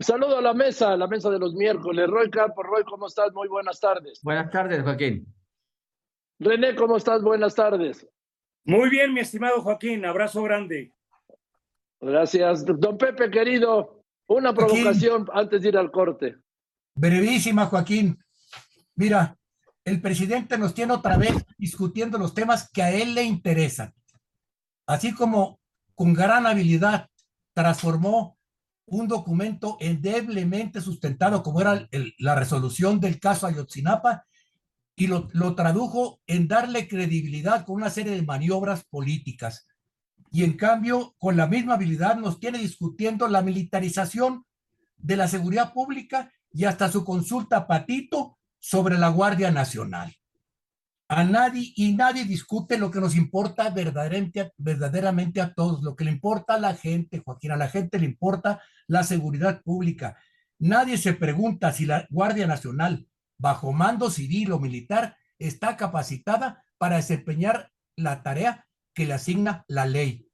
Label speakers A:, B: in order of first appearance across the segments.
A: Saludo a la mesa, a la mesa de los miércoles. Roy Campo, Roy, ¿cómo estás? Muy buenas tardes.
B: Buenas tardes, Joaquín.
A: René, ¿cómo estás? Buenas tardes.
C: Muy bien, mi estimado Joaquín, abrazo grande.
A: Gracias. Don Pepe, querido, una provocación antes de ir al corte.
D: Brevísima, Joaquín. Mira, el presidente nos tiene otra vez discutiendo los temas que a él le interesan. Así como con gran habilidad transformó un documento endeblemente sustentado como era la resolución del caso Ayotzinapa y lo, lo tradujo en darle credibilidad con una serie de maniobras políticas. Y en cambio, con la misma habilidad nos tiene discutiendo la militarización de la seguridad pública y hasta su consulta patito sobre la Guardia Nacional. A nadie y nadie discute lo que nos importa verdaderamente, verdaderamente a todos, lo que le importa a la gente, Joaquín, a la gente le importa la seguridad pública. Nadie se pregunta si la Guardia Nacional, bajo mando civil o militar, está capacitada para desempeñar la tarea que le asigna la ley.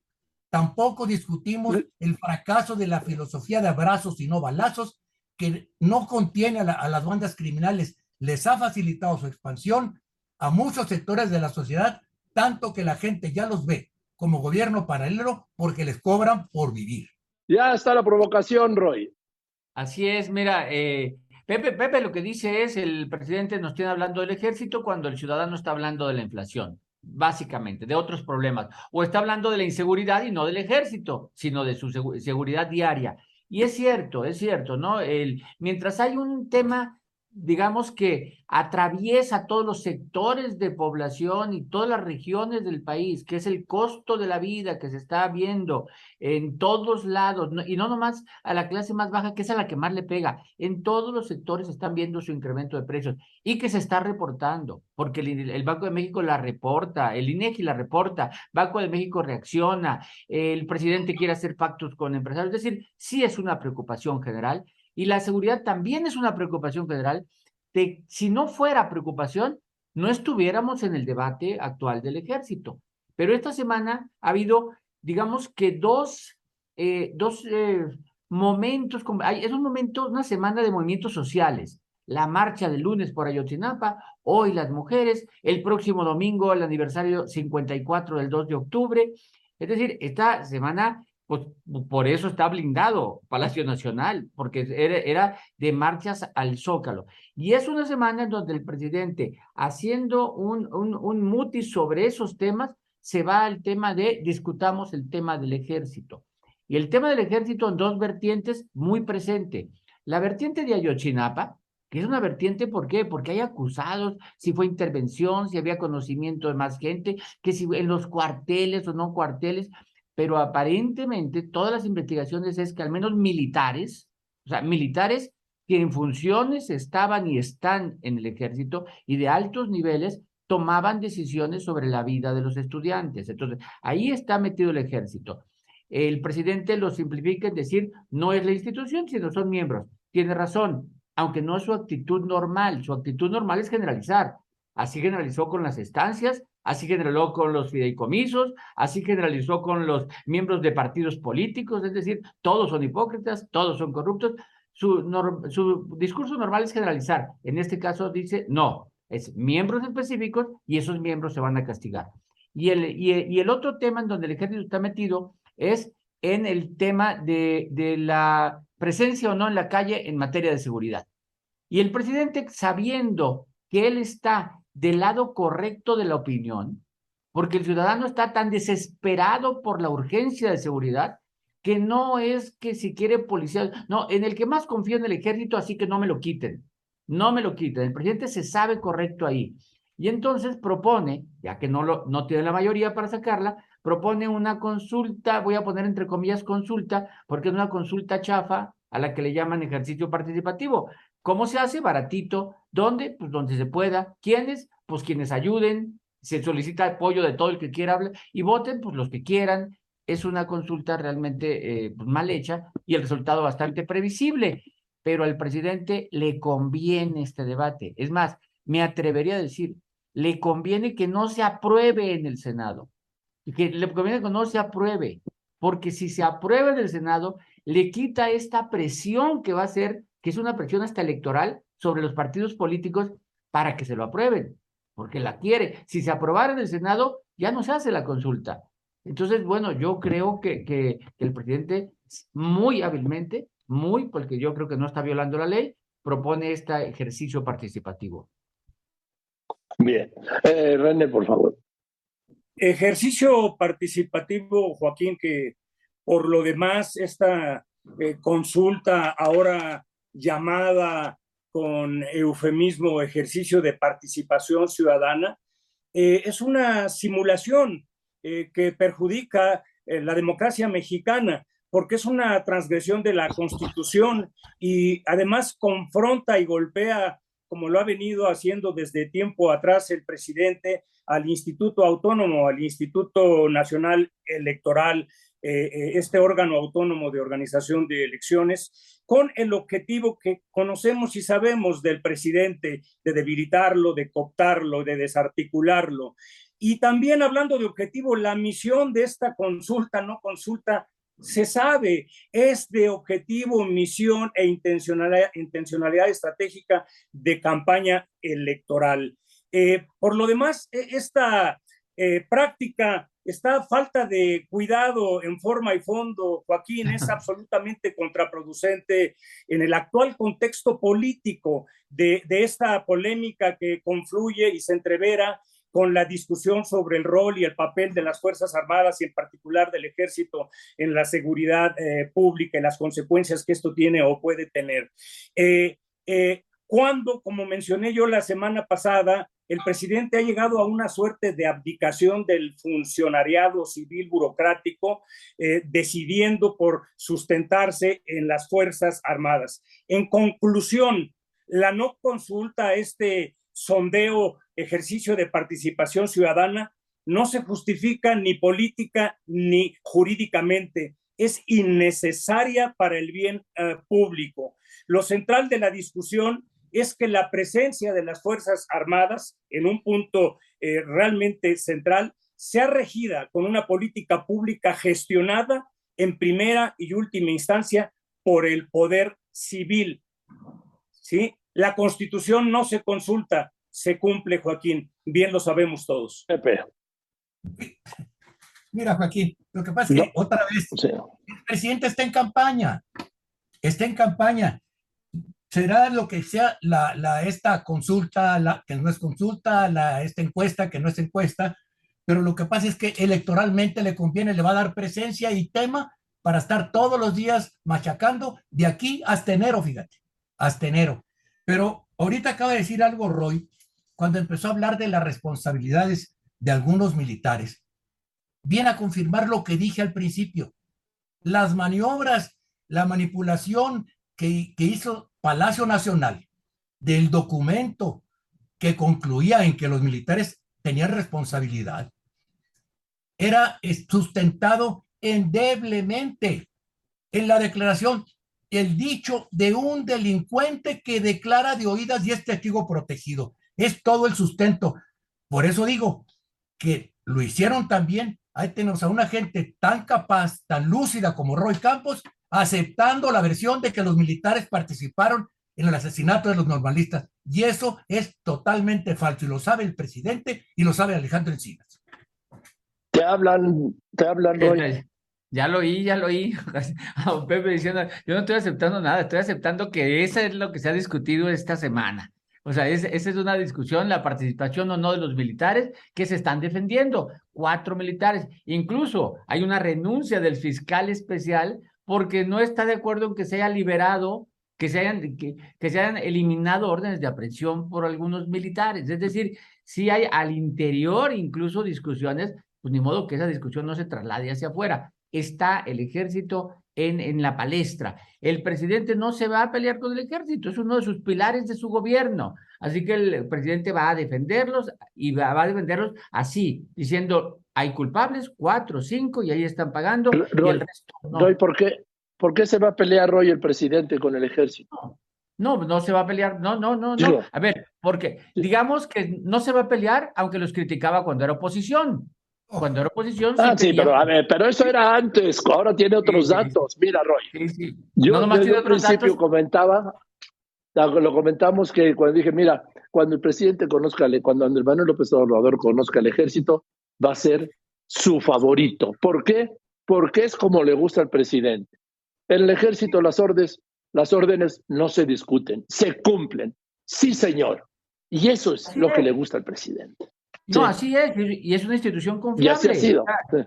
D: Tampoco discutimos el fracaso de la filosofía de abrazos y no balazos, que no contiene a, a las bandas criminales, les ha facilitado su expansión a muchos sectores de la sociedad, tanto que la gente ya los ve como gobierno paralelo porque les cobran por vivir.
A: Ya está la provocación, Roy.
B: Así es, mira, eh, Pepe, Pepe lo que dice es, el presidente nos tiene hablando del ejército cuando el ciudadano está hablando de la inflación, básicamente, de otros problemas, o está hablando de la inseguridad y no del ejército, sino de su seguridad diaria. Y es cierto, es cierto, ¿no? El, mientras hay un tema digamos que atraviesa todos los sectores de población y todas las regiones del país, que es el costo de la vida que se está viendo en todos lados, y no nomás a la clase más baja, que es a la que más le pega, en todos los sectores están viendo su incremento de precios y que se está reportando, porque el, Banco de México la reporta, el INEGI la reporta, Banco de México reacciona, el presidente quiere hacer pactos con empresarios, es decir, sí es una preocupación general y la seguridad también es una preocupación federal. De, si no fuera preocupación, no estuviéramos en el debate actual del ejército. Pero esta semana ha habido, digamos que dos, eh, dos eh, momentos, es un momento, una semana de movimientos sociales. La marcha del lunes por Ayotzinapa, hoy las mujeres, el próximo domingo el aniversario 54 del 2 de octubre. Es decir, esta semana pues por eso está blindado Palacio Nacional, porque era, era, de marchas al Zócalo. Y es una semana en donde el presidente, haciendo un, un, un mutis sobre esos temas, se va al tema de, discutamos el tema del ejército. Y el tema del ejército en dos vertientes muy presente. La vertiente de Ayotzinapa, que es una vertiente, ¿por qué? Porque hay acusados, si fue intervención, si había conocimiento de más gente, que si en los cuarteles o no cuarteles, pero aparentemente todas las investigaciones es que al menos militares, o sea, militares que en funciones estaban y están en el ejército y de altos niveles tomaban decisiones sobre la vida de los estudiantes. Entonces, ahí está metido el ejército. El presidente lo simplifica en decir, no es la institución, sino son miembros. Tiene razón, aunque no es su actitud normal. Su actitud normal es generalizar. Así generalizó con las estancias, así generalizó con los fideicomisos, así generalizó con los miembros de partidos políticos, es decir, todos son hipócritas, todos son corruptos. Su, discurso normal es generalizar. En este caso dice, no, es miembros específicos y esos miembros se van a castigar. Y el, otro tema en donde el ejército está metido es en el tema de la presencia o no en la calle en materia de seguridad. Y el presidente, sabiendo que él está del lado correcto de la opinión, porque el ciudadano está tan desesperado por la urgencia de seguridad que no es que si quiere policía, no, en el que más confío en el ejército, así que no me lo quiten, no me lo quiten. El presidente se sabe correcto ahí. Y entonces propone, ya que no, lo, no tiene la mayoría para sacarla, propone una consulta, voy a poner entre comillas consulta, porque es una consulta chafa a la que le llaman ejercicio participativo. ¿Cómo se hace? Baratito. ¿Dónde? Pues donde se pueda. ¿Quiénes? Pues quienes ayuden. Se solicita apoyo de todo el que quiera hablar y voten, pues los que quieran. Es una consulta realmente eh, pues, mal hecha y el resultado bastante previsible. Pero al presidente le conviene este debate. Es más, me atrevería a decir, le conviene que no se apruebe en el Senado. Que le conviene que no se apruebe porque si se aprueba en el Senado, le quita esta presión que va a ser, que es una presión hasta electoral sobre los partidos políticos para que se lo aprueben, porque la quiere. Si se aprobara en el Senado, ya no se hace la consulta. Entonces, bueno, yo creo que, que, el presidente muy hábilmente, muy, porque yo creo que no está violando la ley, propone este ejercicio participativo.
A: Bien. Eh, René, por favor.
C: Ejercicio participativo, Joaquín, que por lo demás esta eh, consulta ahora llamada con eufemismo ejercicio de participación ciudadana, eh, es una simulación eh, que perjudica eh, la democracia mexicana porque es una transgresión de la Constitución y además confronta y golpea, como lo ha venido haciendo desde tiempo atrás el presidente, al Instituto Autónomo, al Instituto Nacional Electoral, este órgano autónomo de organización de elecciones, con el objetivo que conocemos y sabemos del presidente de debilitarlo, de cooptarlo, de desarticularlo. Y también hablando de objetivo, la misión de esta consulta, no consulta, se sabe, es de objetivo, misión e intencionalidad, intencionalidad estratégica de campaña electoral. Eh, por lo demás, e, esta eh, práctica, esta falta de cuidado en forma y fondo, Joaquín, es absolutamente contraproducente en el actual contexto político de, de esta polémica que confluye y se entrevera con la discusión sobre el rol y el papel de las Fuerzas Armadas y en particular del ejército en la seguridad eh, pública y las consecuencias que esto tiene o puede tener. Eh, eh, cuando, como mencioné yo la semana pasada, el presidente ha llegado a una suerte de abdicación del funcionariado civil burocrático, decidiendo por sustentarse en las Fuerzas Armadas. En conclusión, la no consulta a este sondeo, ejercicio de participación ciudadana, no se justifica ni política ni jurídicamente. Es innecesaria para el bien eh, público. Lo central de la discusión es que la presencia de las Fuerzas Armadas en un punto eh, realmente central sea regida con una política pública gestionada en primera y última instancia por el poder civil. ¿sí? La constitución no se consulta, se cumple, Joaquín. Bien lo sabemos todos.
D: Mira, Joaquín, lo que pasa es que otra vez el presidente está en campaña. Está en campaña. Será lo que sea la, la, esta consulta, que no es consulta, la, esta encuesta, que no es encuesta, pero lo que pasa es que electoralmente le conviene, le va a dar presencia y tema para estar todos los días machacando de aquí hasta enero, fíjate, hasta enero. Pero ahorita acaba de decir algo Roy, cuando empezó a hablar de las responsabilidades de algunos militares. Viene a confirmar lo que dije al principio. Las maniobras, la manipulación que, que hizo Palacio Nacional del documento que concluía en que los militares tenían responsabilidad, era sustentado endeblemente en la declaración el dicho de un delincuente que declara de oídas y es testigo protegido. Es todo el sustento. Por eso digo que lo hicieron también. Ahí tenemos a una gente tan capaz, tan lúcida como Roy Campos, aceptando la versión de que los militares participaron en el asesinato de los normalistas. Y eso es totalmente falso. Y lo sabe el presidente y lo sabe Alejandro Encinas.
A: Te hablan, te hablan, Roy.
B: Ya lo oí, ya lo oí. A Pepe diciendo, yo no estoy aceptando nada, estoy aceptando que eso es lo que se ha discutido esta semana. O sea, esa es una discusión, la participación o no de los militares que se están defendiendo. Cuatro militares. Incluso hay una renuncia del fiscal especial porque no está de acuerdo en que se haya liberado, que se hayan, que, se hayan eliminado órdenes de aprehensión por algunos militares. Es decir, si hay al interior incluso discusiones, pues ni modo que esa discusión no se traslade hacia afuera está el ejército en, en la palestra. El presidente no se va a pelear con el ejército, es uno de sus pilares de su gobierno. Así que el presidente va a defenderlos y va, a defenderlos así, diciendo, hay culpables, cuatro, cinco, y ahí están pagando.
A: Roy,
B: y
A: el resto, no. ¿por, qué, ¿por qué se va a pelear Roy el presidente con el ejército?
B: No, no, se va a pelear, no, no, no, no. A ver, porque digamos que no se va a pelear, aunque los criticaba cuando era oposición. Cuando era oposición.
A: Ah, sí, pero a ver, pero eso era antes, ahora tiene otros
B: Sí, sí, sí.
A: datos. Mira, Roy,
B: Sí, sí.
A: yo
B: No nomás
A: desde
B: tiene
A: un
B: otros
A: principio
B: datos.
A: comentaba, lo comentamos que cuando dije, mira, cuando el presidente conozca, cuando Andrés Manuel López Obrador conozca al ejército, va a ser su favorito. ¿Por qué? Porque es como le gusta al presidente. En el ejército las órdenes, las órdenes no se discuten, se cumplen. Sí, señor. Y eso es
B: Así
A: lo que le gusta al presidente.
B: No,
A: Sí.
B: así es, y y es una institución
A: Y
B: confiable.
A: así ha sido.
B: Ah.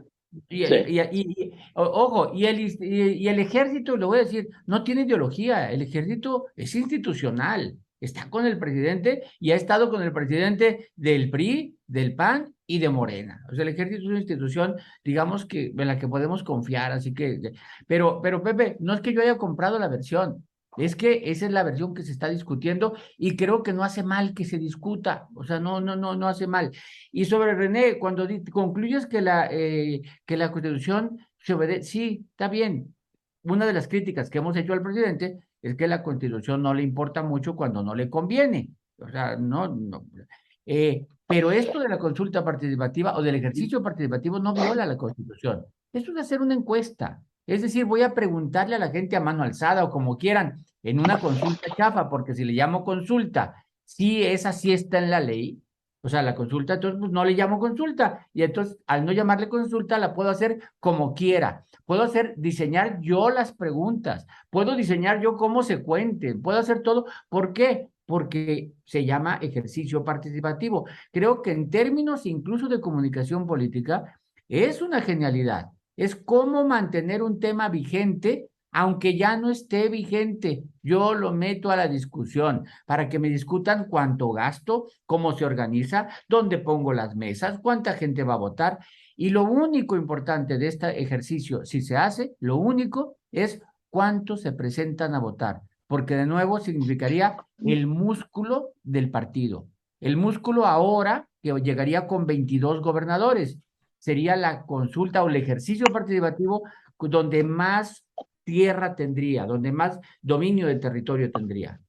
B: Y,
A: Sí.
B: y- y- y- ojo, y el, y, y el ejército, le voy a decir, no tiene ideología, el ejército es institucional, está con el presidente y ha estado con el presidente del PRI, del PAN y de Morena. O sea, el ejército es una institución, digamos que en la que podemos confiar, así que, pero, pero Pepe, no es que yo haya comprado la versión, es que esa es la versión que se está discutiendo y creo que no hace mal que se discuta, o sea, no, no, no, no hace mal. Y sobre René, cuando concluyes que la, eh, que la Constitución se obedece, sí, está bien. Una de las críticas que hemos hecho al presidente es que la Constitución no le importa mucho cuando no le conviene. O sea, no, no. Eh, pero esto de la consulta participativa o del ejercicio participativo no viola la Constitución. Esto es hacer una encuesta. Es decir, voy a preguntarle a la gente a mano alzada o como quieran en una consulta chafa, porque si le llamo consulta, si esa sí está en la ley, o sea, la consulta, entonces pues, no le llamo consulta. Y entonces, al no llamarle consulta, la puedo hacer como quiera. Puedo hacer, diseñar yo las preguntas. Puedo diseñar yo cómo se cuenten. Puedo hacer todo. ¿Por qué? Porque se llama ejercicio participativo. Creo que en términos incluso de comunicación política, es una genialidad. Es cómo mantener un tema vigente aunque ya no esté vigente, yo lo meto a la discusión para que me discutan cuánto gasto, cómo se organiza, dónde pongo las mesas, cuánta gente va a votar. Y lo único importante de este ejercicio, si se hace, lo único es cuántos se presentan a votar, porque de nuevo significaría el músculo del partido. El músculo ahora que llegaría con 22 gobernadores sería la consulta o el ejercicio participativo donde más tierra tendría, donde más dominio de territorio tendría.